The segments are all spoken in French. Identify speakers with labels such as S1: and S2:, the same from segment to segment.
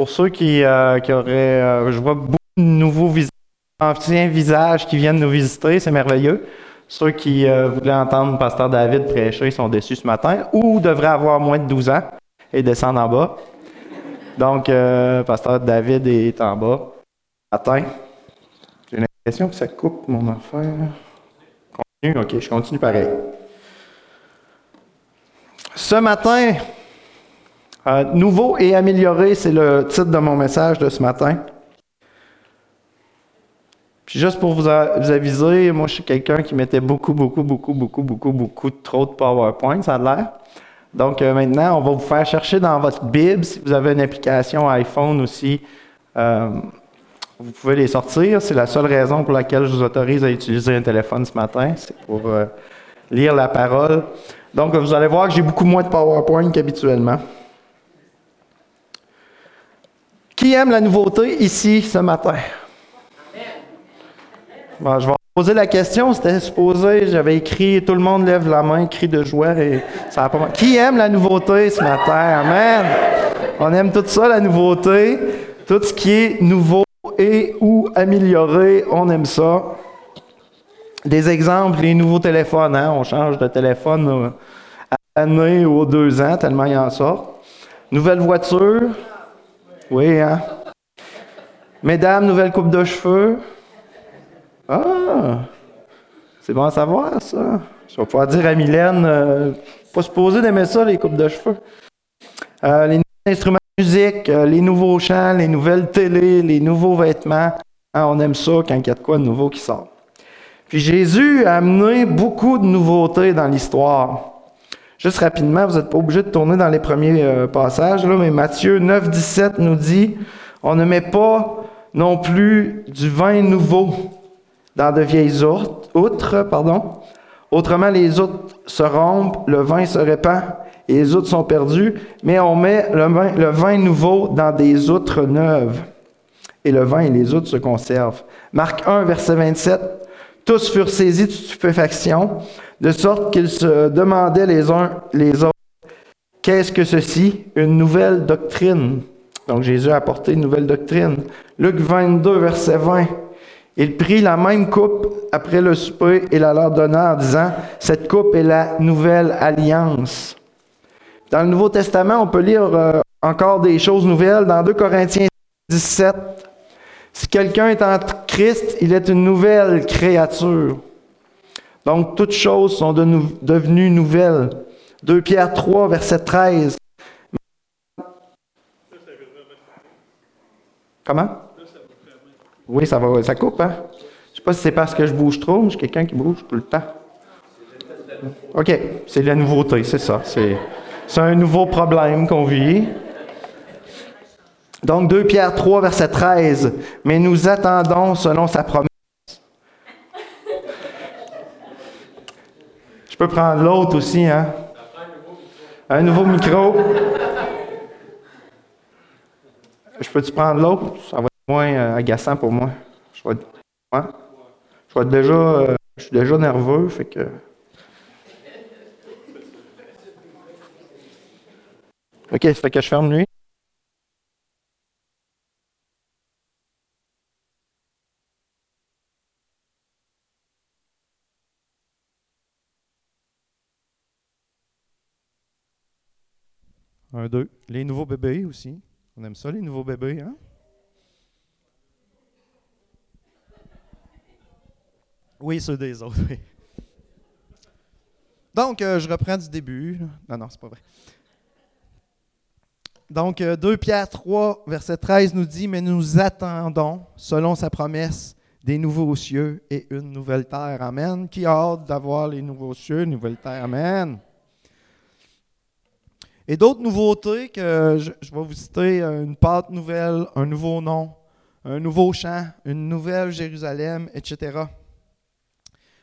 S1: Pour ceux qui, euh, qui auraient, euh, je vois beaucoup de nouveaux visiteurs, anciens visages qui viennent nous visiter, c'est merveilleux. Ceux qui euh, voulaient entendre Pasteur David prêcher sont déçus ce matin ou devraient avoir moins de 12 ans et descendre en bas. Donc, Pasteur David est en bas. Matin. J'ai l'impression que ça coupe mon affaire. Continue, ok, je continue pareil. Ce matin, euh, nouveau et amélioré, c'est le titre de mon message de ce matin. Puis juste pour vous, aviser, moi je suis quelqu'un qui mettait beaucoup, beaucoup, beaucoup, beaucoup, beaucoup, beaucoup trop de PowerPoint, ça l'air. Donc euh, maintenant, on va vous faire chercher dans votre Bible, si vous avez une application iPhone aussi, euh, vous pouvez les sortir. C'est la seule raison pour laquelle je vous autorise à utiliser un téléphone ce matin, c'est pour lire la parole. Donc vous allez voir que j'ai beaucoup moins de PowerPoint qu'habituellement. Qui aime la nouveauté ici ce matin? Bon, je vais poser la question. C'était supposé, j'avais écrit Tout le monde lève la main, cri de joie. Et ça pas mal- Qui aime la nouveauté ce matin? Amen. On aime tout ça, la nouveauté. Tout ce qui est nouveau et ou amélioré, on aime ça. Des exemples, les nouveaux téléphones. hein, On change de téléphone euh, à l'année ou aux deux ans, tellement il y en sort. Nouvelle voiture. Oui, hein? Mesdames, nouvelle coupe de cheveux. Ah! C'est bon à savoir, ça. Je vais pouvoir dire à Mylène, euh, pas supposé d'aimer ça, les coupes de cheveux. Euh, les nouveaux instruments de musique, euh, les nouveaux chants, les nouvelles télés, les nouveaux vêtements. Hein, on aime ça quand il y a de quoi de nouveau qui sort. Puis Jésus a amené beaucoup de nouveautés dans l'histoire. Juste rapidement, vous n'êtes pas obligé de tourner dans les premiers euh, passages, là, mais Matthieu 9, 17 nous dit On ne met pas non plus du vin nouveau dans de vieilles outres, pardon. Autrement, les outres se rompent, le vin se répand et les outres sont perdues, mais on met le vin, le vin nouveau dans des outres neuves. Et le vin et les outres se conservent. Marc 1, verset 27. Tous furent saisis de stupéfaction, de sorte qu'ils se demandaient les uns les autres Qu'est-ce que ceci? Une nouvelle doctrine. Donc Jésus a apporté une nouvelle doctrine. Luc 22, verset 20. Il prit la même coupe après le souper et la leur donna en disant Cette coupe est la nouvelle alliance. Dans le Nouveau Testament, on peut lire euh, encore des choses nouvelles. Dans 2 Corinthiens 17, si quelqu'un est en Christ, il est une nouvelle créature. Donc, toutes choses sont devenues nouvelles. 2 Pierre 3, verset 13. Comment? Oui, ça va, ça coupe, hein? Je sais pas si c'est parce que je bouge trop, mais je suis quelqu'un qui bouge tout le temps. OK, c'est la nouveauté, c'est ça. C'est un nouveau problème qu'on vit. Donc 2 Pierre 3, verset 13. Mais nous attendons selon sa promesse. Je peux prendre l'autre aussi, hein? Un nouveau micro. Je peux-tu prendre l'autre? Ça va être moins euh, agaçant pour moi. Je vais, je déjà, euh, je suis déjà nerveux, fait que. OK, ça fait que je ferme lui. Un, deux. Les nouveaux bébés aussi. On aime ça, les nouveaux bébés, hein? Oui, ceux des autres, oui. Donc, euh, je reprends du début. Non, non, c'est pas vrai. Donc, euh, 2 Pierre 3, verset 13 nous dit, Mais nous attendons, selon sa promesse, des nouveaux cieux et une nouvelle terre. Amen. Qui a hâte d'avoir les nouveaux cieux, une nouvelle terre? Amen. Et d'autres nouveautés que je, vais vous citer, euh, une pâte nouvelle, un nouveau nom, un nouveau chant, une nouvelle Jérusalem, etc.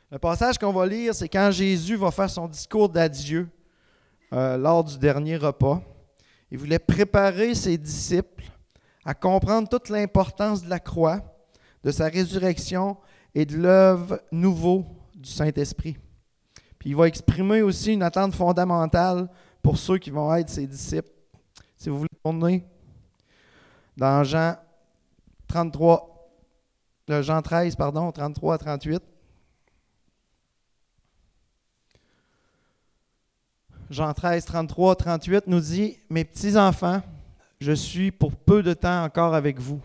S1: Le passage qu'on va lire, c'est quand Jésus va faire son discours d'adieu euh, lors du dernier repas. Il voulait préparer ses disciples à comprendre toute l'importance de la croix, de sa résurrection et de l'œuvre nouveau du Saint-Esprit. Puis il va exprimer aussi une attente fondamentale pour ceux qui vont être ses disciples. Si vous voulez tourner. dans Jean 33, euh, Jean 13, pardon, 33 à 38. Jean 13, 33, 38 nous dit, Mes petits-enfants, je suis pour peu de temps encore avec vous.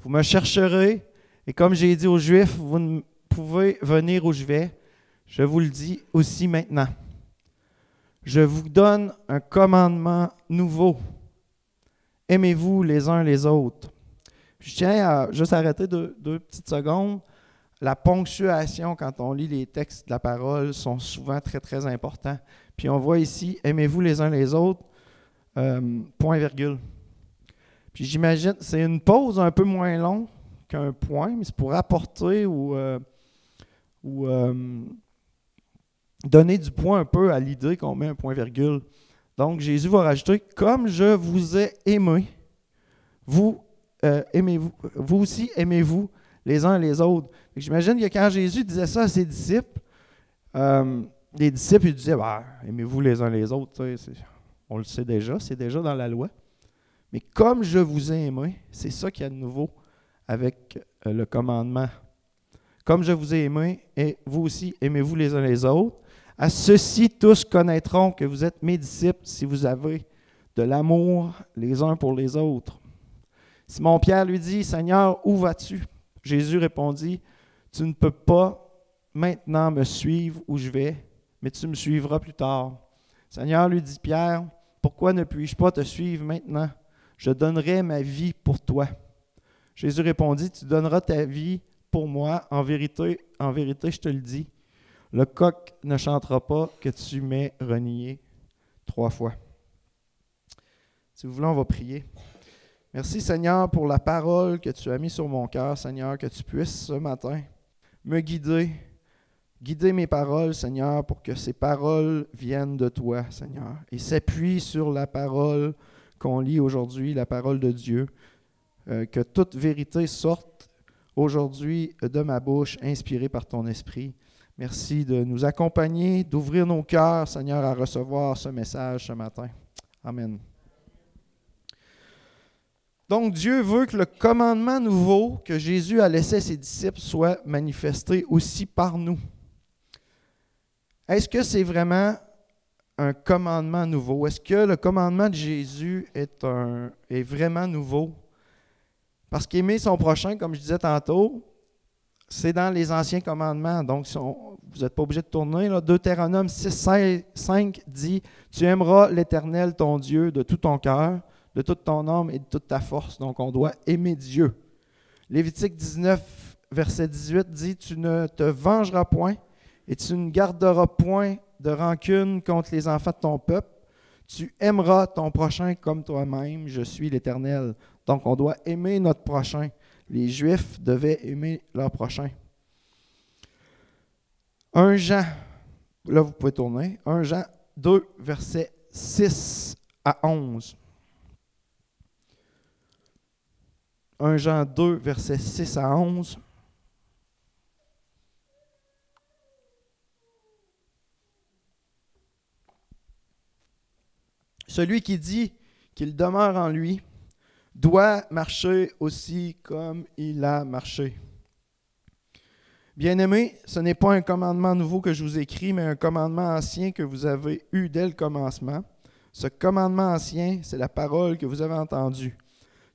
S1: Vous me chercherez, et comme j'ai dit aux Juifs, vous ne pouvez venir où je vais. Je vous le dis aussi maintenant. Je vous donne un commandement nouveau. Aimez-vous les uns les autres. Je tiens à juste arrêter deux, petites secondes. La ponctuation, quand on lit les textes de la parole, sont souvent très, très importants. Puis on voit ici, aimez-vous les uns les autres, euh, point virgule. Puis j'imagine, c'est une pause un peu moins longue qu'un point, mais c'est pour apporter ou, euh, euh, donner du point un peu à l'idée qu'on met un point virgule. Donc Jésus va rajouter, comme je vous ai aimé, vous aimez-vous, vous aussi aimez-vous les uns les autres. J'imagine que quand Jésus disait ça à ses disciples, les disciples disaient bah, Aimez-vous les uns les autres. On le sait déjà, c'est déjà dans la loi. Mais comme je vous ai aimé, c'est ça qu'il y a de nouveau avec euh, le commandement. Comme je vous ai aimé, et vous aussi aimez-vous les uns les autres. À ceux-ci, tous connaîtront que vous êtes mes disciples si vous avez de l'amour les uns pour les autres. Simon Pierre lui dit Seigneur, où vas-tu Jésus répondit Tu ne peux pas maintenant me suivre où je vais mais tu me suivras plus tard. Seigneur, lui dit Pierre, pourquoi ne puis-je pas te suivre maintenant? Je donnerai ma vie pour toi. Jésus répondit, tu donneras ta vie pour moi. En vérité, en vérité, je te le dis, le coq ne chantera pas que tu m'aies renié trois fois. Si vous voulez, on va prier. Merci Seigneur pour la parole que tu as mise sur mon cœur, Seigneur, que tu puisses ce matin me guider Guidez mes paroles, Seigneur, pour que ces paroles viennent de toi, Seigneur, et s'appuient sur la parole qu'on lit aujourd'hui, la parole de Dieu. Euh, que toute vérité sorte aujourd'hui de ma bouche, inspirée par ton esprit. Merci de nous accompagner, d'ouvrir nos cœurs, Seigneur, à recevoir ce message ce matin. Amen. Donc Dieu veut que le commandement nouveau que Jésus a laissé à ses disciples soit manifesté aussi par nous. Est-ce que c'est vraiment un commandement nouveau? Est-ce que le commandement de Jésus est, vraiment nouveau? Parce qu'aimer son prochain, comme je disais tantôt, c'est dans les anciens commandements. Donc, vous n'êtes pas obligé de tourner. Là. Deutéronome 6, 5 dit Tu aimeras l'Éternel, ton Dieu, de tout ton cœur, de toute ton âme et de toute ta force. Donc, on doit aimer Dieu. Lévitique 19, verset 18 dit Tu ne te vengeras point et tu ne garderas point de rancune contre les enfants de ton peuple. Tu aimeras ton prochain comme toi-même. Je suis l'Éternel. Donc, on doit aimer notre prochain. Les Juifs devaient aimer leur prochain. Un Jean, là vous pouvez tourner, Un Jean 2, versets 6 à 11. 1 Jean 2, versets 6 à 11. Celui qui dit qu'il demeure en lui doit marcher aussi comme il a marché. Bien-aimés, ce n'est pas un commandement nouveau que je vous écris, mais un commandement ancien que vous avez eu dès le commencement. Ce commandement ancien, c'est la parole que vous avez entendue.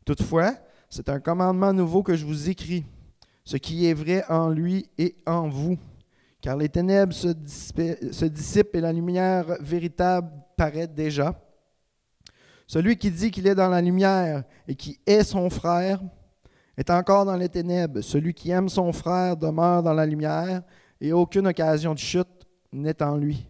S1: Toutefois, c'est un commandement nouveau que je vous écris, ce qui est vrai en lui et en vous. Car les ténèbres se, se dissipent et la lumière véritable paraît déjà. Celui qui dit qu'il est dans la lumière et qui est son frère est encore dans les ténèbres. Celui qui aime son frère demeure dans la lumière et aucune occasion de chute n'est en lui.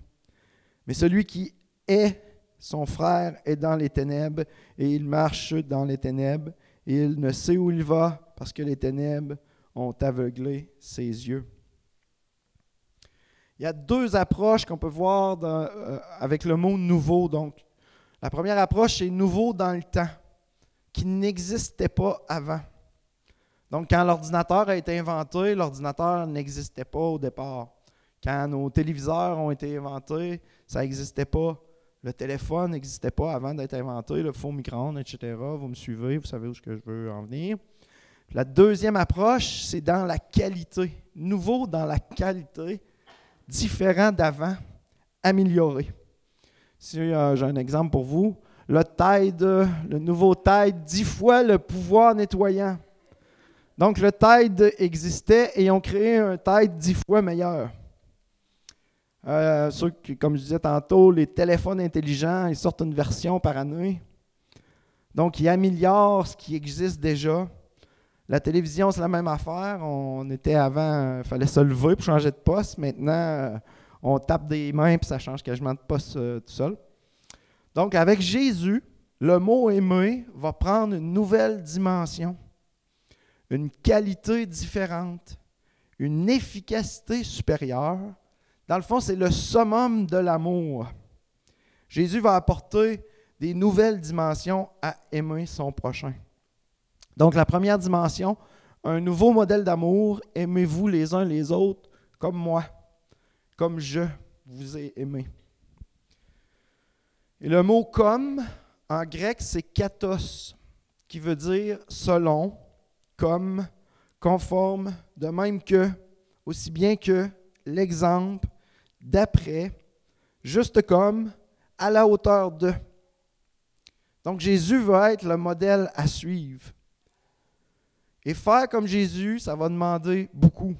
S1: Mais celui qui est son frère est dans les ténèbres et il marche dans les ténèbres et il ne sait où il va parce que les ténèbres ont aveuglé ses yeux. Il y a deux approches qu'on peut voir euh, avec le mot nouveau. Donc, la première approche, c'est nouveau dans le temps, qui n'existait pas avant. Donc, quand l'ordinateur a été inventé, l'ordinateur n'existait pas au départ. Quand nos téléviseurs ont été inventés, ça n'existait pas Le téléphone n'existait pas avant d'être inventé, le faux micro-ondes, etc. Vous me suivez, vous savez où je veux en venir. La deuxième approche, c'est dans la qualité. Nouveau dans la qualité, différent d'avant, amélioré. Euh, j'ai un exemple pour vous, le Tide, le nouveau Tide, dix fois le pouvoir nettoyant. Donc le Tide existait et ils ont créé un Tide dix fois meilleur. Euh, comme je disais tantôt, les téléphones intelligents, ils sortent une version par année. Donc, ils améliorent ce qui existe déjà. La télévision, c'est la même affaire. On était avant, il fallait se lever pour changer de poste. Maintenant, euh, on tape des mains et ça change quasiment de poste euh, tout seul. Donc, avec Jésus, le mot aimer va prendre une nouvelle dimension, une qualité différente, une efficacité supérieure dans le fond, c'est le summum de l'amour. Jésus va apporter des nouvelles dimensions à aimer son prochain. Donc la première dimension, un nouveau modèle d'amour, aimez-vous les uns les autres comme moi, comme je vous ai aimé. Et le mot comme, en grec, c'est katos, qui veut dire selon, comme, conforme, de même que, aussi bien que, l'exemple, d'après, juste comme, à la hauteur de. Donc Jésus va être le modèle à suivre. Et faire comme Jésus, ça va demander beaucoup.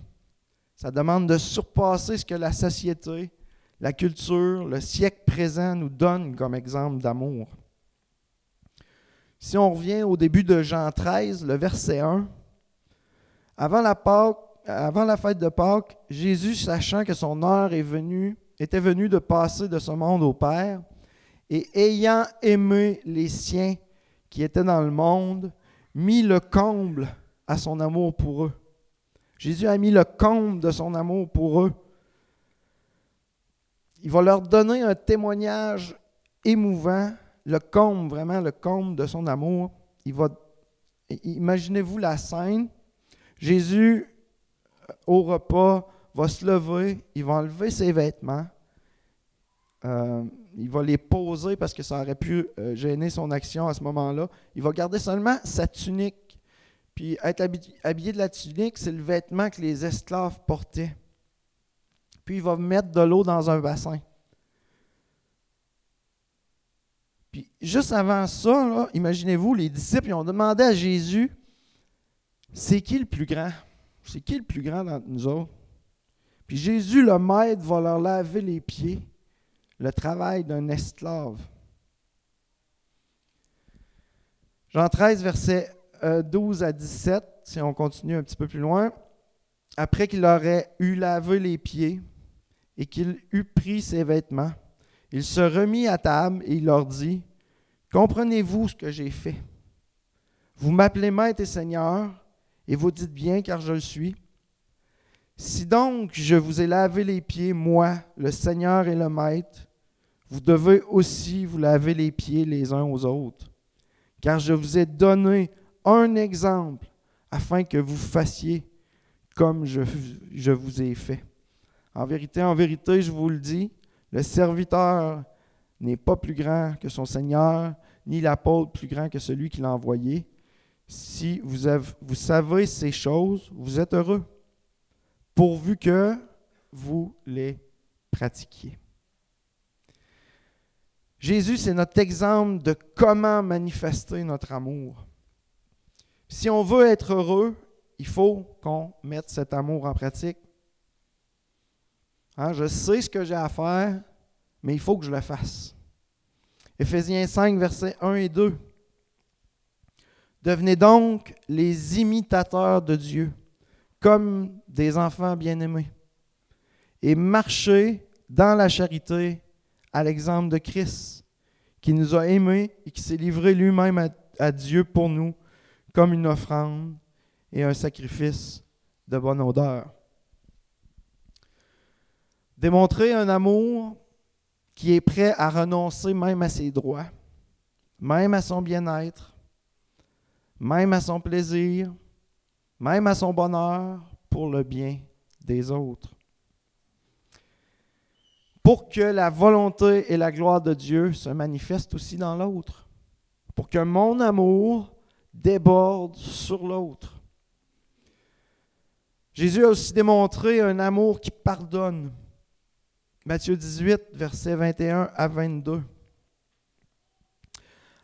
S1: Ça demande de surpasser ce que la société, la culture, le siècle présent nous donne comme exemple d'amour. Si on revient au début de Jean 13, le verset 1, avant la avant la fête de Pâques, Jésus, sachant que son heure est venue, était venu de passer de ce monde au Père, et ayant aimé les siens qui étaient dans le monde, mit le comble à son amour pour eux. Jésus a mis le comble de son amour pour eux. Il va leur donner un témoignage émouvant, le comble, vraiment le comble de son amour. Il va, imaginez-vous la scène. Jésus au repas, va se lever, il va enlever ses vêtements, euh, il va les poser parce que ça aurait pu euh, gêner son action à ce moment-là. Il va garder seulement sa tunique. Puis être habillé de la tunique, c'est le vêtement que les esclaves portaient. Puis il va mettre de l'eau dans un bassin. Puis juste avant ça, imaginez-vous, les disciples ont demandé à Jésus, c'est qui le plus grand? C'est qui le plus grand d'entre nous autres? Puis Jésus, le maître, va leur laver les pieds, le travail d'un esclave. Jean 13, versets 12 à 17, si on continue un petit peu plus loin. Après qu'il aurait eu lavé les pieds et qu'il eut pris ses vêtements, il se remit à table et il leur dit, Comprenez-vous ce que j'ai fait? Vous m'appelez maître et seigneur, et vous dites bien, car je le suis. Si donc je vous ai lavé les pieds, moi, le Seigneur et le Maître, vous devez aussi vous laver les pieds les uns aux autres. Car je vous ai donné un exemple afin que vous fassiez comme je, vous ai fait. En vérité, en vérité, je vous le dis, le serviteur n'est pas plus grand que son Seigneur, ni l'apôtre plus grand que celui qui l'a envoyé. Si vous, vous savez ces choses, vous êtes heureux, pourvu que vous les pratiquiez. Jésus, c'est notre exemple de comment manifester notre amour. Si on veut être heureux, il faut qu'on mette cet amour en pratique. Hein, je sais ce que j'ai à faire, mais il faut que je le fasse. Éphésiens 5, versets 1 et 2. Devenez donc les imitateurs de Dieu, comme des enfants bien-aimés, et marchez dans la charité à l'exemple de Christ, qui nous a aimés et qui s'est livré lui-même à, Dieu pour nous comme une offrande et un sacrifice de bonne odeur. Démontrer un amour qui est prêt à renoncer même à ses droits, même à son bien-être, même à son plaisir, même à son bonheur, pour le bien des autres. pour que la volonté et la gloire de Dieu se manifestent aussi dans l'autre. Pour que mon amour déborde sur l'autre. Jésus a aussi démontré un amour qui pardonne. Matthieu 18, versets 21 à 22.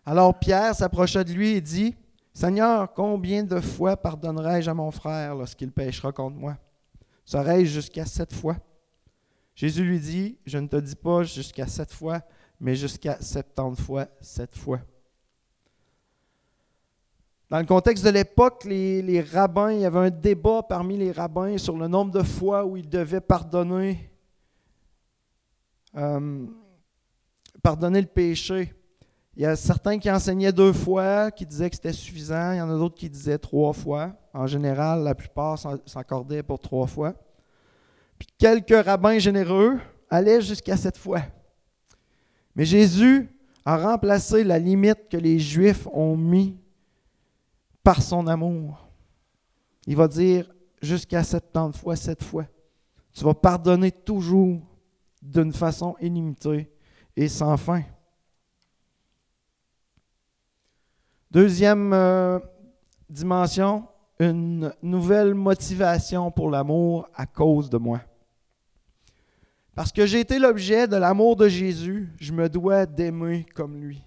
S1: Alors Pierre s'approcha de lui et dit, Seigneur, combien de fois pardonnerai-je à mon frère lorsqu'il péchera contre moi? Serai-je jusqu'à sept fois Jésus lui dit, Je ne te dis pas jusqu'à sept fois, mais jusqu'à septante fois sept fois. Dans le contexte de l'époque, les, rabbins, il y avait un débat parmi les rabbins sur le nombre de fois où ils devaient pardonner, euh, pardonner le péché. Il y a certains qui enseignaient deux fois, qui disaient que c'était suffisant. Il y en a d'autres qui disaient trois fois. En général, la plupart s'accordaient pour trois fois. Puis quelques rabbins généreux allaient jusqu'à sept fois. Mais Jésus a remplacé la limite que les Juifs ont mis par son amour. Il va dire jusqu'à 70 fois, sept fois. Tu vas pardonner toujours d'une façon illimitée et sans fin. Deuxième euh, dimension, une nouvelle motivation pour l'amour à cause de moi. Parce que j'ai été l'objet de l'amour de Jésus, je me dois d'aimer comme lui.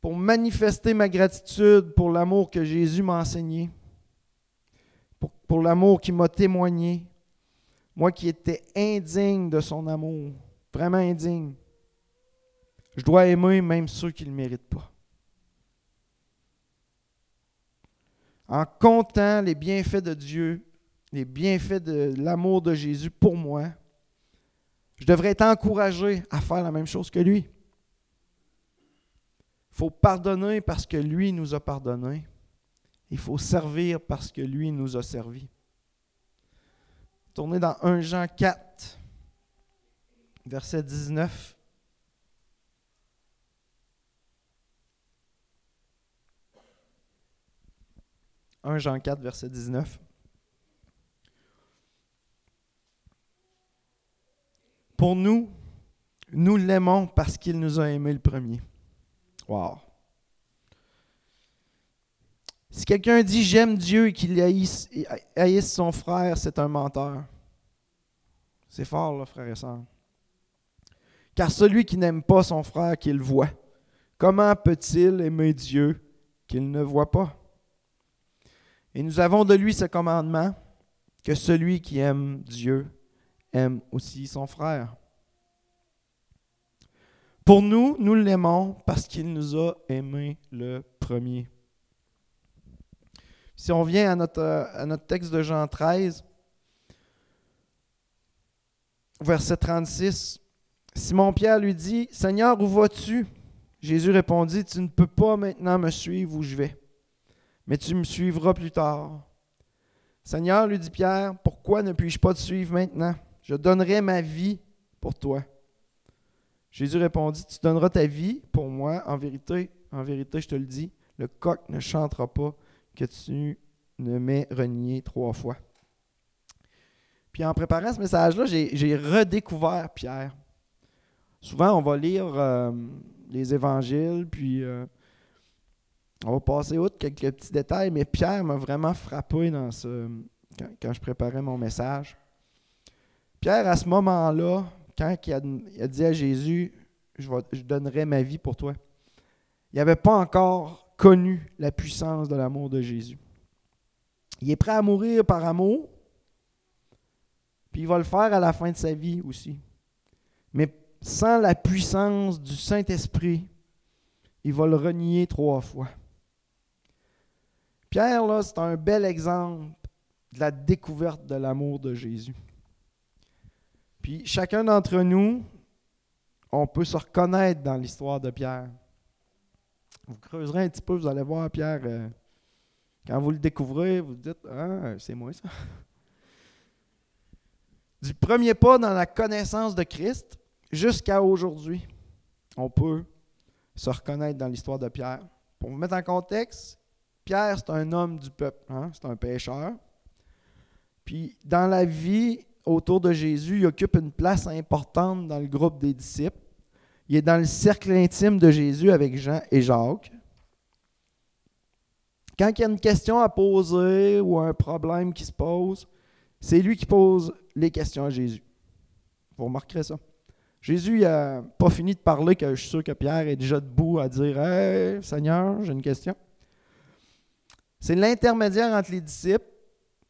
S1: Pour manifester ma gratitude pour l'amour que Jésus m'a enseigné, pour, l'amour qu'il m'a témoigné, moi qui étais indigne de son amour, vraiment indigne, je dois aimer même ceux qui ne le méritent pas. en comptant les bienfaits de Dieu, les bienfaits de l'amour de Jésus pour moi, je devrais être encouragé à faire la même chose que lui. Il faut pardonner parce que lui nous a pardonné. Il faut servir parce que lui nous a servi. Tournez dans 1 Jean 4, verset 19. 1 Jean 4, verset 19. Pour nous, nous l'aimons parce qu'il nous a aimés le premier. Si quelqu'un dit j'aime Dieu et qu'il haïsse, son frère, c'est un menteur. C'est fort, frère et soeur. Car celui qui n'aime pas son frère qu'il voit, comment peut-il aimer Dieu qu'il ne voit pas? Et nous avons de lui ce commandement, que celui qui aime Dieu aime aussi son frère. Pour nous, nous l'aimons parce qu'il nous a aimés le premier. Si on vient à notre, à notre texte de Jean 13, verset 36, Simon-Pierre lui dit, Seigneur, où vas-tu? Jésus répondit, Tu ne peux pas maintenant me suivre où je vais mais tu me suivras plus tard. Seigneur, lui dit Pierre, pourquoi ne puis-je pas te suivre maintenant? Je donnerai ma vie pour toi. Jésus répondit, tu donneras ta vie pour moi. En vérité, en vérité, je te le dis, le coq ne chantera pas que tu ne m'aies renié trois fois. Puis en préparant ce message-là, j'ai redécouvert Pierre. Souvent, on va lire euh, les évangiles, puis euh, on va passer outre quelques petits détails, mais Pierre m'a vraiment frappé dans ce, quand, je préparais mon message. Pierre, à ce moment-là, quand il a, dit à Jésus, je, je donnerai ma vie pour toi, il n'avait pas encore connu la puissance de l'amour de Jésus. Il est prêt à mourir par amour, puis il va le faire à la fin de sa vie aussi. Mais sans la puissance du Saint-Esprit, il va le renier trois fois. Pierre, là, c'est un bel exemple de la découverte de l'amour de Jésus. Puis chacun d'entre nous, on peut se reconnaître dans l'histoire de Pierre. Vous creuserez un petit peu, vous allez voir Pierre. Euh, quand vous le découvrez, vous dites Ah, c'est moi ça. Du premier pas dans la connaissance de Christ jusqu'à aujourd'hui, on peut se reconnaître dans l'histoire de Pierre. Pour vous mettre en contexte, Pierre, c'est un homme du peuple, hein? c'est un pécheur. Puis dans la vie autour de Jésus, il occupe une place importante dans le groupe des disciples. Il est dans le cercle intime de Jésus avec Jean et Jacques. Quand il y a une question à poser ou un problème qui se pose, c'est lui qui pose les questions à Jésus. Vous remarquerez ça. Jésus n'a pas fini de parler que je suis sûr que Pierre est déjà debout à dire Hey, Seigneur, j'ai une question. C'est l'intermédiaire entre les disciples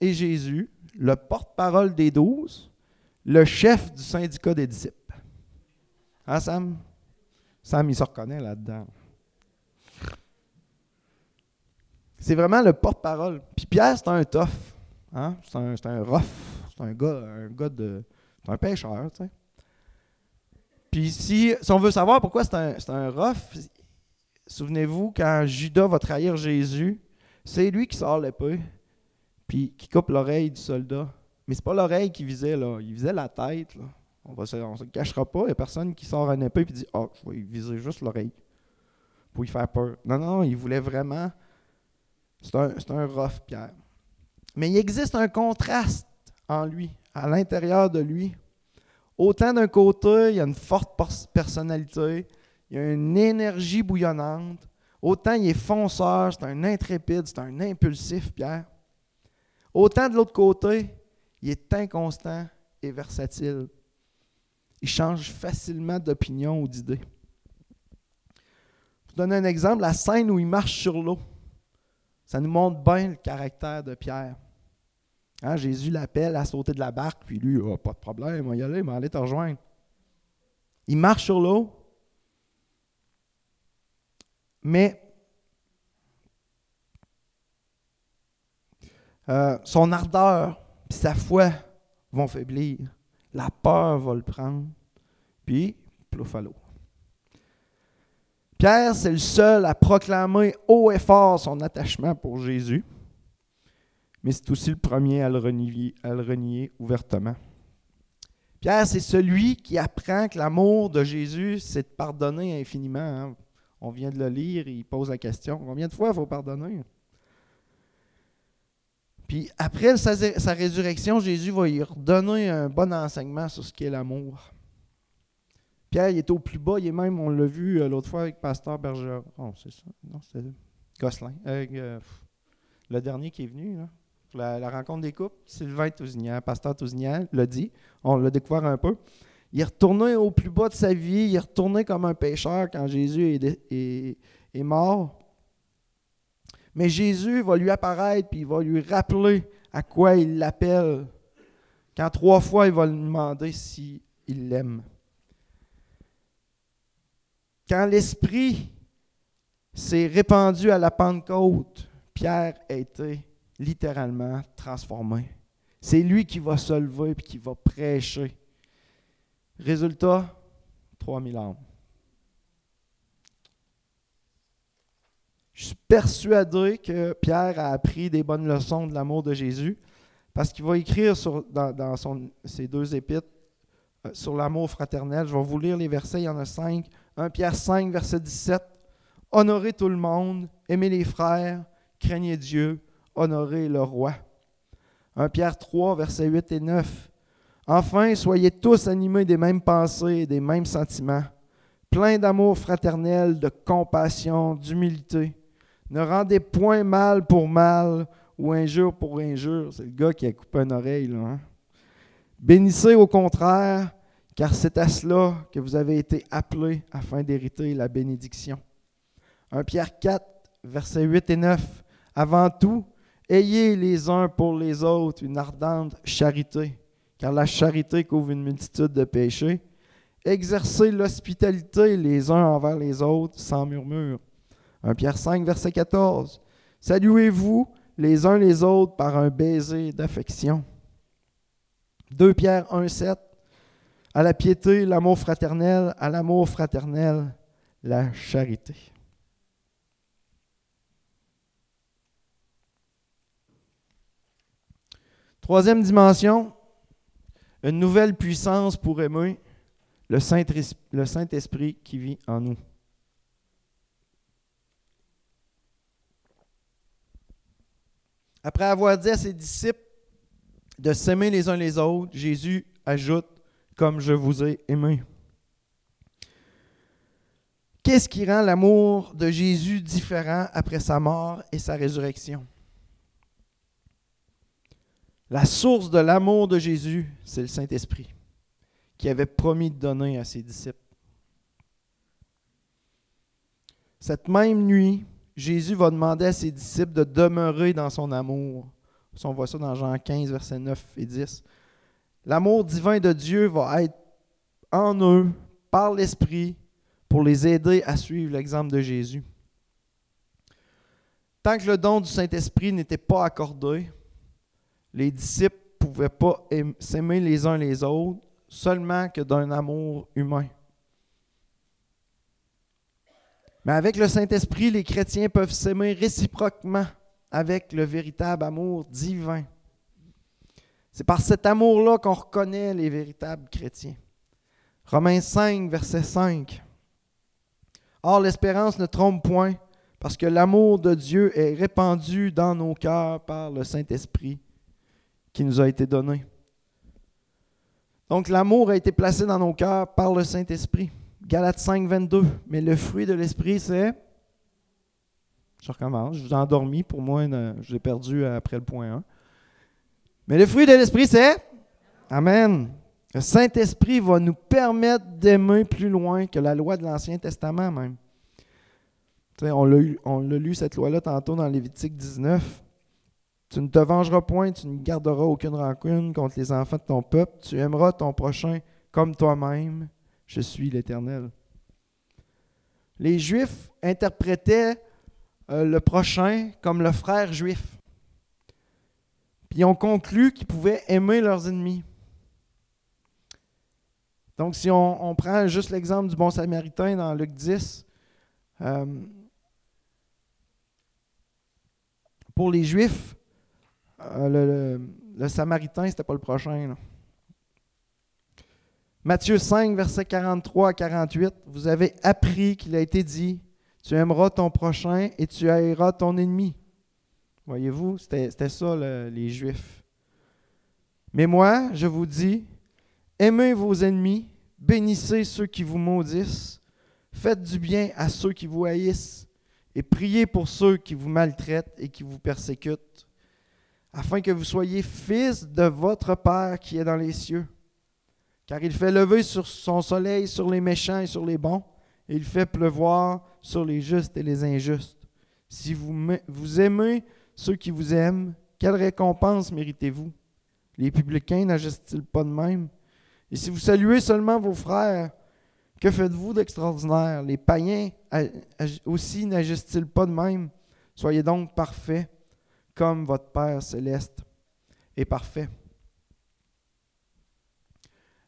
S1: et Jésus, le porte-parole des douze, le chef du syndicat des disciples. Hein, Sam? Sam, il se reconnaît là-dedans. C'est vraiment le porte-parole. Puis Pierre, c'est un tough. Hein? C'est un, un rough. C'est un gars, un gars de. C'est un pêcheur, tu sais. Puis si, on veut savoir pourquoi c'est un, un rough, souvenez-vous, quand Judas va trahir Jésus, c'est lui qui sort l'épée, puis qui coupe l'oreille du soldat. Mais c'est pas l'oreille qui visait, là. Il visait la tête, là. On ne se cachera pas. Il n'y a personne qui sort un épée et dit Oh, je vais viser juste l'oreille pour lui faire peur. Non, non, il voulait vraiment. C'est un, un rough, Pierre. Mais il existe un contraste en lui, à l'intérieur de lui. Autant d'un côté, il y a une forte personnalité, il y a une énergie bouillonnante. Autant il est fonceur, c'est un intrépide, c'est un impulsif, Pierre. Autant de l'autre côté, il est inconstant et versatile. Il change facilement d'opinion ou d'idée. Je vous donne un exemple, la scène où il marche sur l'eau. Ça nous montre bien le caractère de Pierre. Hein, Jésus l'appelle à sauter de la barque, puis lui, oh, pas de problème, va y aller, il va aller te rejoindre. Il marche sur l'eau, mais euh, son ardeur et sa foi vont faiblir. La peur va le prendre, puis plouf. Pierre, c'est le seul à proclamer haut et fort son attachement pour Jésus mais c'est aussi le premier à le, renier, à le renier ouvertement. Pierre, c'est celui qui apprend que l'amour de Jésus, c'est de pardonner infiniment. Hein. On vient de le lire, il pose la question, combien de fois il faut pardonner? Puis après sa, résurrection, Jésus va lui redonner un bon enseignement sur ce qu'est l'amour. Pierre, il est au plus bas, il est même, on l'a vu euh, l'autre fois avec Pasteur Bergeron. Oh, c'est ça. Non, c'était Gosselin. Euh, euh, le dernier qui est venu, là la, rencontre des couples, Sylvain Tousignan, pasteur Tousignan, l'a dit, on l'a découvert un peu. Il est retourné au plus bas de sa vie, il est retourné comme un pécheur quand Jésus est, mort. Mais Jésus va lui apparaître, puis il va lui rappeler à quoi il l'appelle. Quand trois fois, il va lui demander s'il l'aime. Quand l'Esprit s'est répandu à la Pentecôte, Pierre a été littéralement transformé. C'est lui qui va se lever et qui va prêcher. Résultat, 3000 âmes. Je suis persuadé que Pierre a appris des bonnes leçons de l'amour de Jésus parce qu'il va écrire dans, ses deux épîtres euh, sur l'amour fraternel. Je vais vous lire les versets, il y en a cinq. 1 Pierre 5, verset 17. Honorez tout le monde, aimez les frères, craignez Dieu, honorer le roi. 1 Pierre 3, versets 8 et 9. Enfin, soyez tous animés des mêmes pensées et des mêmes sentiments, pleins d'amour fraternel, de compassion, d'humilité. Ne rendez point mal pour mal ou injure pour injure. C'est le gars qui a coupé une oreille. Là, hein. Bénissez au contraire, car c'est à cela que vous avez été appelés afin d'hériter la bénédiction. 1 Pierre 4, versets 8 et 9. Avant tout, Ayez les uns pour les autres une ardente charité, car la charité couvre une multitude de péchés. Exercez l'hospitalité les uns envers les autres sans murmure. 1 Pierre 5, verset 14. Saluez-vous les uns les autres par un baiser d'affection. 2 Pierre 1, 7. À la piété, l'amour fraternel, à l'amour fraternel, la charité. Troisième dimension, une nouvelle puissance pour aimer, le Saint-Esprit qui vit en nous. Après avoir dit à ses disciples, de s'aimer les uns les autres, Jésus ajoute, comme je vous ai aimé. Qu'est-ce qui rend l'amour de Jésus différent après sa mort et sa résurrection? La source de l'amour de Jésus, c'est le Saint-Esprit, qui avait promis de donner à ses disciples. Cette même nuit, Jésus va demander à ses disciples de demeurer dans son amour. On voit ça dans Jean 15, versets 9 et 10. L'amour divin de Dieu va être en eux par l'Esprit pour les aider à suivre l'exemple de Jésus. Tant que le don du Saint-Esprit n'était pas accordé, les disciples ne pouvaient pas s'aimer les uns les autres seulement que d'un amour humain. Mais avec le Saint-Esprit, les chrétiens peuvent s'aimer réciproquement avec le véritable amour divin. C'est par cet amour-là qu'on reconnaît les véritables chrétiens. Romains 5, verset 5. Or, l'espérance ne trompe point, parce que l'amour de Dieu est répandu dans nos cœurs par le Saint-Esprit qui nous a été donné. Donc, l'amour a été placé dans nos cœurs par le Saint-Esprit. Galates 5, 22. Mais le fruit de l'Esprit, c'est. Je recommence, je vous ai endormi, pour moi, je l'ai perdu après le point 1. Mais le fruit de l'Esprit, c'est. Amen. Le Saint-Esprit va nous permettre d'aimer plus loin que la loi de l'Ancien Testament même. on l'a lu, cette loi-là tantôt dans Lévitique 19. Tu ne te vengeras point, tu ne garderas aucune rancune contre les enfants de ton peuple, tu aimeras ton prochain comme toi-même. Je suis l'Éternel. Les Juifs interprétaient euh, le prochain comme le frère juif. Puis ils ont conclu qu'ils pouvaient aimer leurs ennemis. Donc, si on, prend juste l'exemple du bon samaritain dans Luc 10, euh, pour les Juifs, euh, le, samaritain, ce n'était pas le prochain. Matthieu 5, versets 43 à 48, vous avez appris qu'il a été dit, tu aimeras ton prochain et tu haïras ton ennemi. Voyez-vous, c'était ça les Juifs. Mais moi, je vous dis, Aimez vos ennemis, bénissez ceux qui vous maudissent, faites du bien à ceux qui vous haïssent, et priez pour ceux qui vous maltraitent et qui vous persécutent, afin que vous soyez fils de votre Père qui est dans les cieux. Car il fait lever sur son soleil sur les méchants et sur les bons, et il fait pleuvoir sur les justes et les injustes. Si vous, vous aimez ceux qui vous aiment, quelle récompense méritez-vous? Les publicains n'agissent-ils pas de même? Et si vous saluez seulement vos frères, que faites-vous d'extraordinaire? Les païens aussi n'agissent-ils pas de même? Soyez donc parfaits, comme votre Père céleste est parfait.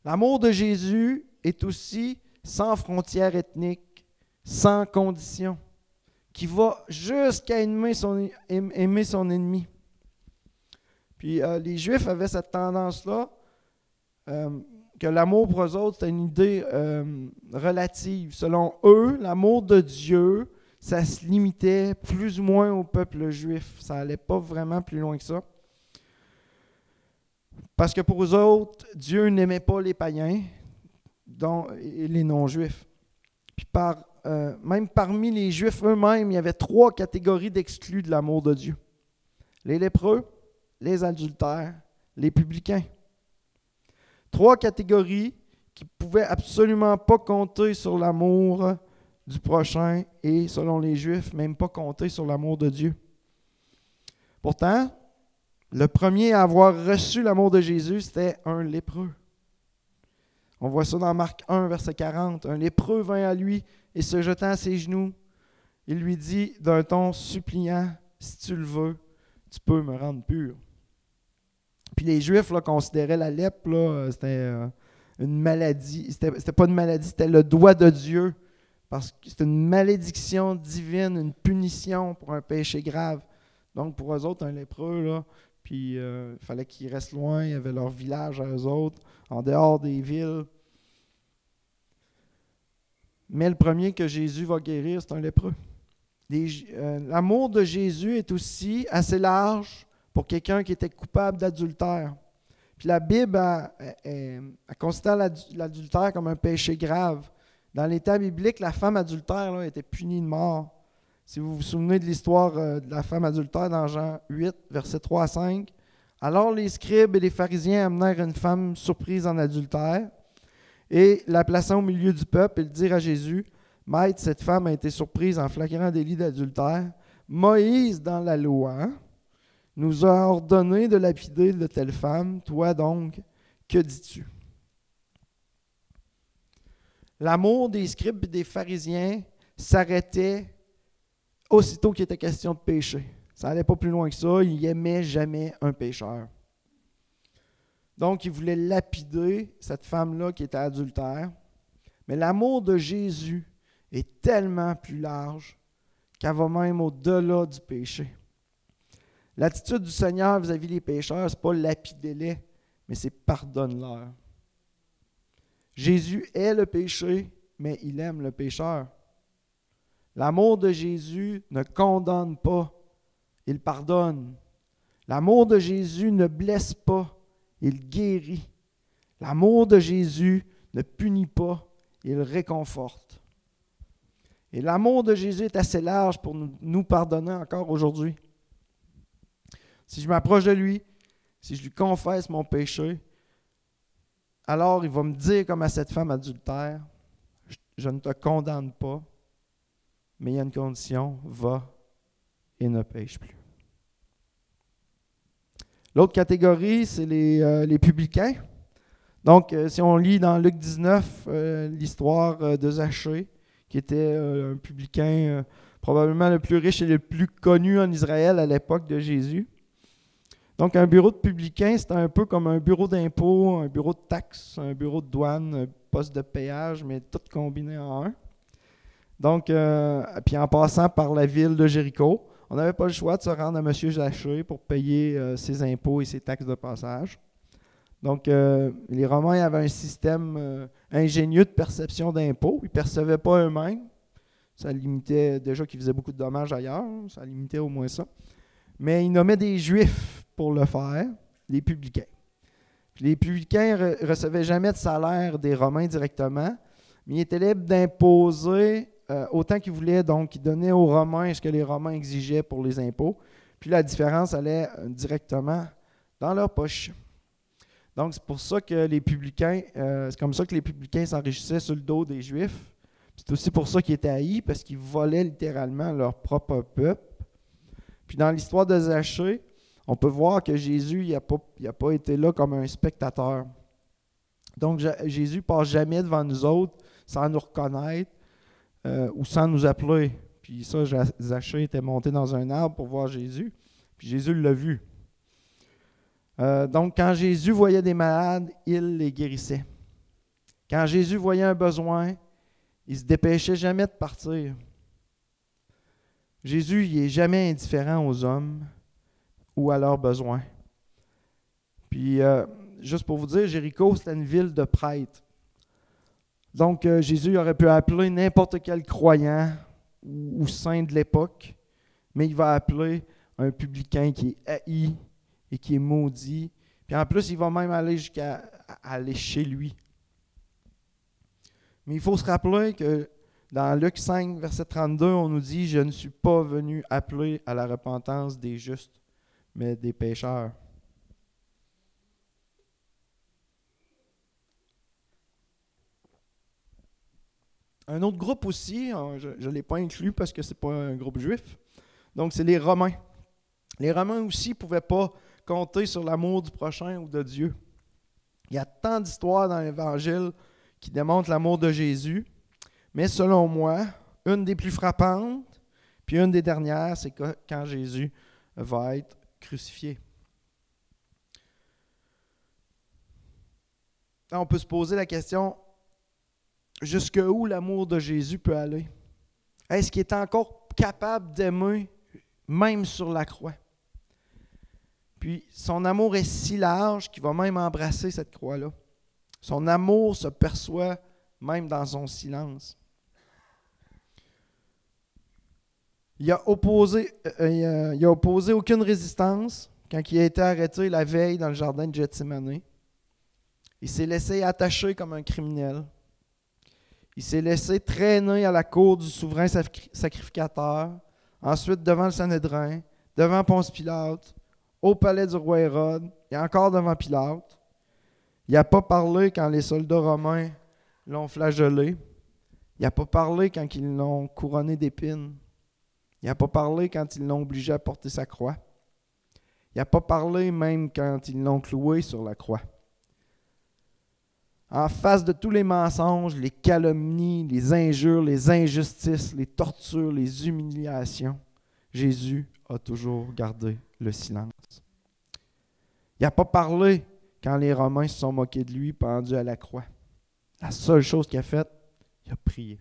S1: L'amour de Jésus est aussi sans frontières ethniques, sans conditions, qui va jusqu'à aimer son, ennemi. Puis euh, les Juifs avaient cette tendance-là. Euh, que l'amour pour eux autres, c'était une idée euh, relative. Selon eux, l'amour de Dieu, ça se limitait plus ou moins au peuple juif. Ça n'allait pas vraiment plus loin que ça. Parce que pour eux autres, Dieu n'aimait pas les païens et les non-juifs. Puis euh, même parmi les juifs eux-mêmes, il y avait trois catégories d'exclus de l'amour de Dieu. Les lépreux, les adultères, les publicains. Trois catégories qui ne pouvaient absolument pas compter sur l'amour du prochain et, selon les Juifs, même pas compter sur l'amour de Dieu. Pourtant, le premier à avoir reçu l'amour de Jésus, c'était un lépreux. On voit ça dans Marc 1, verset 40. Un lépreux vint à lui et se jetant à ses genoux, il lui dit d'un ton suppliant, si tu le veux, tu peux me rendre pur. Puis les Juifs considéraient la lèpre, là, c'était euh, une maladie. C'était, c'était pas une maladie, c'était le doigt de Dieu. Parce que c'était une malédiction divine, une punition pour un péché grave. Donc pour eux autres, un lépreux, là, puis euh, il fallait qu'ils restent loin, il y avait leur village à eux autres, en dehors des villes. Mais le premier que Jésus va guérir, c'est un lépreux. Euh, l'amour de Jésus est aussi assez large pour quelqu'un qui était coupable d'adultère.
S2: Puis la Bible elle, considère l'adultère comme un péché grave. Dans l'état biblique, la femme adultère là, était punie de mort. Si vous vous souvenez de l'histoire euh, de la femme adultère dans Jean 8, versets 3 à 5, alors les scribes et les pharisiens amenèrent une femme surprise en adultère et la plaçant au milieu du peuple et dirent à Jésus, Maître, cette femme a été surprise en flagrant délit d'adultère. Moïse, dans la loi, nous a ordonné de lapider de telle femme. Toi donc, que dis-tu? L'amour des scribes et des pharisiens s'arrêtait aussitôt qu'il était question de péché. Ça n'allait pas plus loin que ça. Il n'aimait jamais un pécheur. Donc, il voulait lapider cette femme-là qui était adultère. Mais l'amour de Jésus est tellement plus large qu'elle va même au-delà du péché. L'attitude du Seigneur vis-à-vis des pécheurs, ce n'est pas lapider-les, mais c'est pardonne-leur. Jésus est le péché, mais il aime le pécheur. L'amour de Jésus ne condamne pas, il pardonne. L'amour de Jésus ne blesse pas, il guérit. L'amour de Jésus ne punit pas, il réconforte. Et l'amour de Jésus est assez large pour nous, pardonner encore aujourd'hui. Si je m'approche de lui, si je lui confesse mon péché, alors il va me dire comme à cette femme adultère, je ne te condamne pas, mais il y a une condition, va et ne pêche plus. L'autre catégorie, c'est les, euh, publicains. Donc, euh, si on lit dans Luc 19 euh, l'histoire de Zachée, qui était un publicain probablement le plus riche et le plus connu en Israël à l'époque de Jésus. Donc, un bureau de publicain, c'était un peu comme un bureau d'impôt, un bureau de taxes, un bureau de douane, un poste de péage, mais tout combiné en un. Donc, euh, puis en passant par la ville de Jéricho, on n'avait pas le choix de se rendre à M. Zaché pour payer euh, ses impôts et ses taxes de passage. Donc, euh, les Romains avaient un système ingénieux de perception d'impôts. Ils ne percevaient pas eux-mêmes. Ça limitait, déjà qu'ils faisaient beaucoup de dommages ailleurs, ça limitait au moins ça. Mais ils nommaient des Juifs pour le faire, les publicains. les publicains ne recevaient jamais de salaire des Romains directement, mais ils étaient libres d'imposer euh, autant qu'ils voulaient, donc, ils donnaient aux Romains ce que les Romains exigeaient pour les impôts. Puis la différence allait euh, directement dans leur poche. Donc, c'est pour ça que les publicains, euh, c'est comme ça que les publicains s'enrichissaient sur le dos des Juifs. C'est aussi pour ça qu'ils étaient haïs, parce qu'ils volaient littéralement leur propre peuple. Puis dans l'histoire de Zachée, on peut voir que Jésus n'a pas, pas été là comme un spectateur. Donc Jésus ne passe jamais devant nous autres sans nous reconnaître, euh, ou sans nous appeler. Puis ça, Zachée était monté dans un arbre pour voir Jésus, puis Jésus l'a vu. Euh, donc, quand Jésus voyait des malades, il les guérissait. Quand Jésus voyait un besoin, il se dépêchait jamais de partir. Jésus, il n'est jamais indifférent aux hommes ou à leurs besoins. Puis, euh, juste pour vous dire, Jéricho, c'était une ville de prêtres. Donc, euh, Jésus aurait pu appeler n'importe quel croyant ou, saint de l'époque, mais il va appeler un publicain qui est haï et qui est maudit. Puis en plus, il va même aller jusqu'à aller chez lui. Mais il faut se rappeler que dans Luc 5, verset 32, on nous dit Je ne suis pas venu appeler à la repentance des justes, mais des pécheurs. Un autre groupe aussi, hein, je ne l'ai pas inclus parce que ce n'est pas un groupe juif, donc c'est les Romains. Les Romains aussi ne pouvaient pas compter sur l'amour du prochain ou de Dieu. Il y a tant d'histoires dans l'Évangile qui démontrent l'amour de Jésus, mais selon moi, une des plus frappantes, puis une des dernières, c'est quand Jésus va être crucifié. On peut se poser la question, jusqu'où l'amour de Jésus peut aller? Est-ce qu'il est encore capable d'aimer même sur la croix? Puis son amour est si large qu'il va même embrasser cette croix-là. Son amour se perçoit même dans son silence. Il a opposé, euh, a opposé aucune résistance quand il a été arrêté la veille dans le jardin de Gethsemane. Il s'est laissé attacher comme un criminel. Il s'est laissé traîner à la cour du souverain sacrificateur, ensuite devant le Sanhédrin, devant Ponce Pilate, au palais du roi Hérode et encore devant Pilate. Il n'a pas parlé quand les soldats romains l'ont flagellé. Il n'a pas parlé quand ils l'ont couronné d'épines. Il n'a pas parlé quand ils l'ont obligé à porter sa croix. Il n'a pas parlé même quand ils l'ont cloué sur la croix. En face de tous les mensonges, les calomnies, les injures, les injustices, les tortures, les humiliations, Jésus a toujours gardé le silence. Il n'a pas parlé quand les Romains se sont moqués de lui pendu à la croix. La seule chose qu'il a faite, il a prié.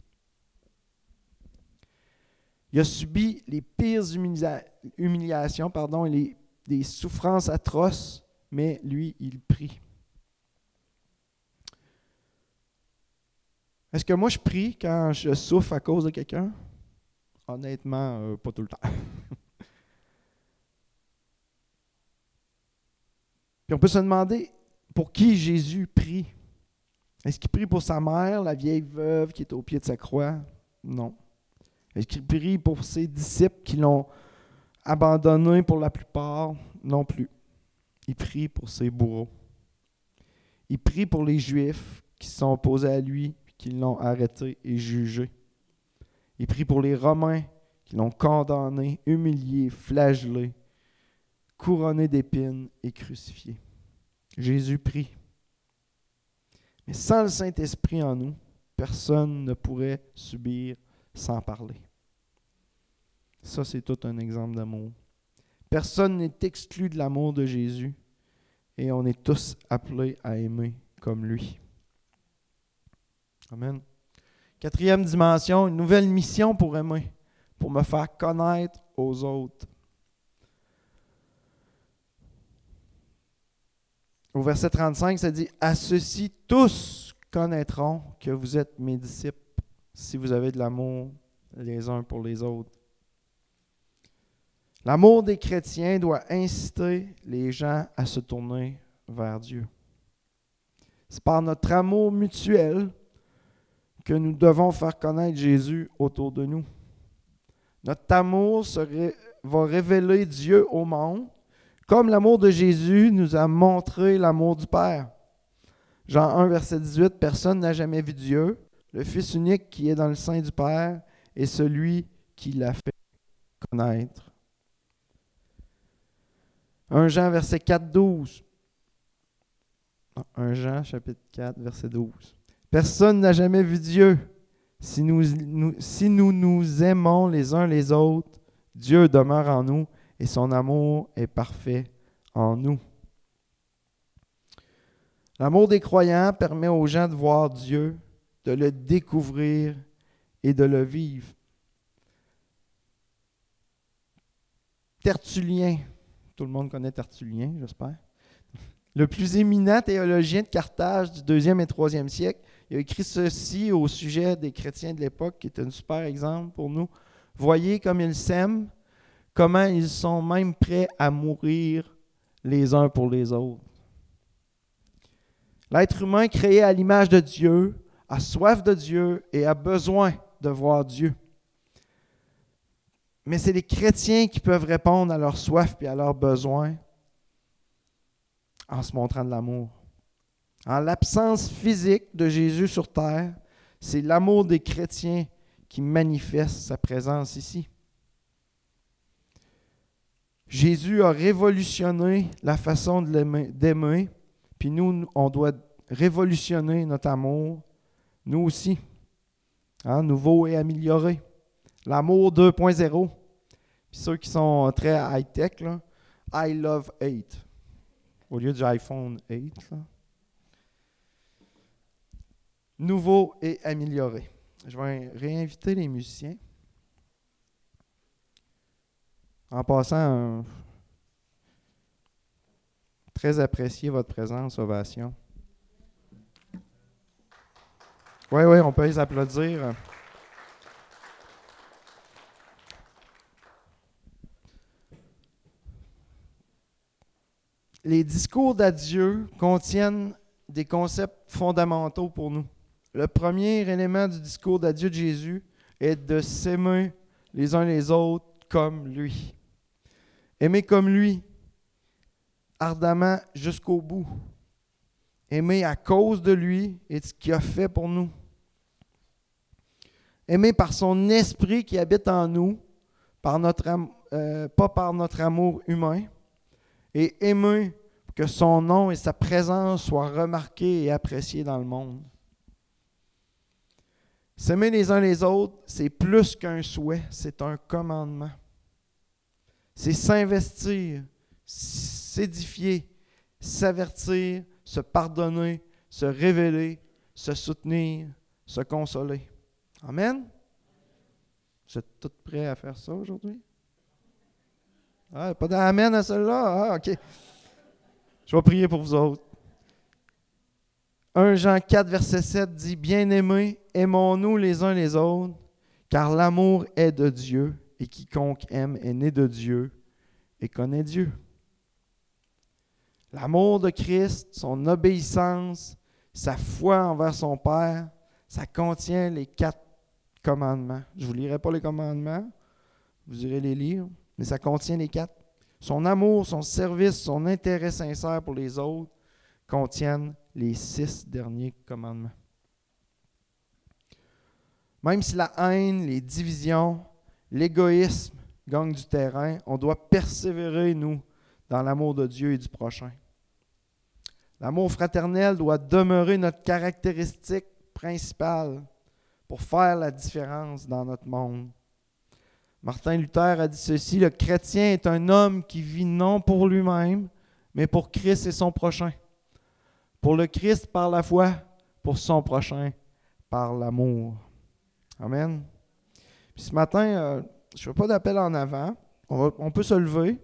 S2: Il a subi les pires humiliations et les, des souffrances atroces, mais lui, il prie. Est-ce que moi je prie quand je souffre à cause de quelqu'un? Honnêtement, euh, pas tout le temps. Puis on peut se demander pour qui Jésus prie? Est-ce qu'il prie pour sa mère, la vieille veuve qui est au pied de sa croix? Non. Est-ce qu'il prie pour ses disciples qui l'ont abandonné pour la plupart? Non plus. Il prie pour ses bourreaux. Il prie pour les Juifs qui sont opposés à lui, qui l'ont arrêté et jugé. Il prie pour les Romains qui l'ont condamné, humilié, flagellé, couronné d'épines et crucifié. Jésus prie. Mais sans le Saint-Esprit en nous, personne ne pourrait subir sans parler. Ça, c'est tout un exemple d'amour. Personne n'est exclu de l'amour de Jésus et on est tous appelés à aimer comme lui. Amen. Quatrième dimension, une nouvelle mission pour aimer, pour me faire connaître aux autres. Au verset 35, ça dit À ceux-ci, tous connaîtront que vous êtes mes disciples si vous avez de l'amour les uns pour les autres. L'amour des chrétiens doit inciter les gens à se tourner vers Dieu. C'est par notre amour mutuel que nous devons faire connaître Jésus autour de nous. Notre amour va révéler Dieu au monde comme l'amour de Jésus nous a montré l'amour du Père. Jean 1, verset 18, Personne n'a jamais vu Dieu. Le Fils unique qui est dans le sein du Père est celui qui l'a fait connaître. 1 Jean, verset 4, 12. 1 Jean, chapitre 4, verset 12. Personne n'a jamais vu Dieu. Si nous, si nous nous aimons les uns les autres, Dieu demeure en nous et son amour est parfait en nous. L'amour des croyants permet aux gens de voir Dieu, de le découvrir et de le vivre. Tertullien, tout le monde connaît Tertullien, j'espère. Le plus éminent théologien de Carthage du deuxième et troisième siècle, il a écrit ceci au sujet des chrétiens de l'époque, qui est un super exemple pour nous. Voyez comme ils s'aiment, comment ils sont même prêts à mourir les uns pour les autres. L'être humain créé à l'image de Dieu a soif de Dieu et a besoin de voir Dieu. Mais c'est les chrétiens qui peuvent répondre à leur soif et à leurs besoins en se montrant de l'amour. En l'absence physique de Jésus sur terre, c'est l'amour des chrétiens qui manifeste sa présence ici. Jésus a révolutionné la façon d'aimer, puis nous, on doit révolutionner notre amour, nous aussi, hein, nouveau et amélioré. L'amour 2.0. Puis ceux qui sont très high-tech, I love 8, au lieu du iPhone 8. Nouveau et amélioré. Je vais réinviter les musiciens. En passant, très apprécié votre présence, Ovation. Oui, oui, on peut les applaudir. Les discours d'adieu contiennent des concepts fondamentaux pour nous. Le premier élément du discours d'adieu de Jésus est de s'aimer les uns les autres comme lui. Aimer comme lui, ardemment jusqu'au bout. Aimer à cause de lui et de ce qu'il a fait pour nous. Aimer par son esprit qui habite en nous, euh, pas par notre amour humain. Et aimer que son nom et sa présence soient remarqués et appréciés dans le monde. S'aimer les uns les autres, c'est plus qu'un souhait, c'est un commandement. C'est s'investir, s'édifier, s'avertir, se pardonner, se révéler, se soutenir, se consoler. Amen? Vous êtes tous prêts à faire ça aujourd'hui? Ah, pas d'amen à celle-là? Ah, OK. Je vais prier pour vous autres. 1 Jean 4, verset 7 dit Bien-aimés, aimons-nous les uns les autres, car l'amour est de Dieu, et quiconque aime est né de Dieu et connaît Dieu. L'amour de Christ, son obéissance, sa foi envers son Père, ça contient les quatre commandements. Je ne vous lirai pas les commandements, vous irez les lire, mais ça contient les quatre. Son amour, son service, son intérêt sincère pour les autres contiennent les six derniers commandements. Même si la haine, les divisions, l'égoïsme gagnent du terrain, on doit persévérer, nous, dans l'amour de Dieu et du prochain. L'amour fraternel doit demeurer notre caractéristique principale pour faire la différence dans notre monde. Martin Luther a dit ceci, le chrétien est un homme qui vit non pour lui-même, mais pour Christ et son prochain. Pour le Christ par la foi, pour son prochain par l'amour. Amen. Puis ce matin, euh, je ne fais pas d'appel en avant. On, peut se lever.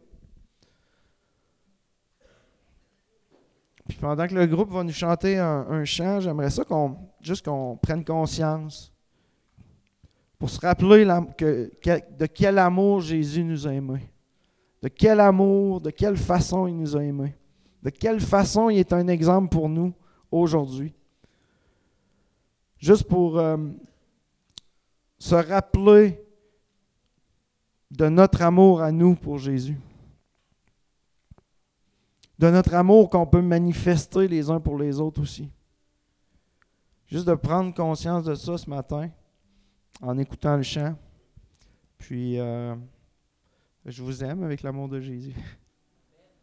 S2: Puis pendant que le groupe va nous chanter un, chant, j'aimerais ça qu'on juste qu'on prenne conscience pour se rappeler de quel amour Jésus nous a aimés. De quel amour, de quelle façon il nous a aimés. De quelle façon il est un exemple pour nous aujourd'hui. Juste pour euh, se rappeler de notre amour à nous pour Jésus. De notre amour qu'on peut manifester les uns pour les autres aussi. Juste de prendre conscience de ça ce matin en écoutant le chant. Puis, euh, je vous aime avec l'amour de Jésus.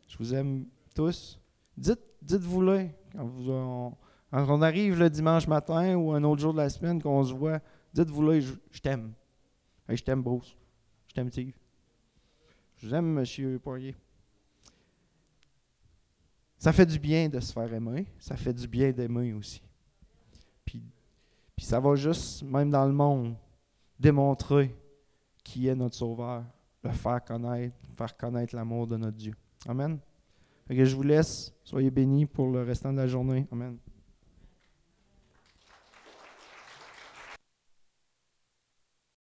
S2: Je vous aime tous. Dites, dites-vous-le quand, on, arrive le dimanche matin ou un autre jour de la semaine qu'on se voit. Dites-vous-le, je, t'aime. je t'aime, Bruce. Je t'aime, Steve. Je vous aime, Monsieur Poirier. Ça fait du bien de se faire aimer. Ça fait du bien d'aimer aussi. Puis, puis ça va juste, même dans le monde, démontrer qui est notre Sauveur, le faire connaître, faire connaître l'amour de notre Dieu. Amen. je vous laisse. Soyez bénis pour le restant de la journée. Amen.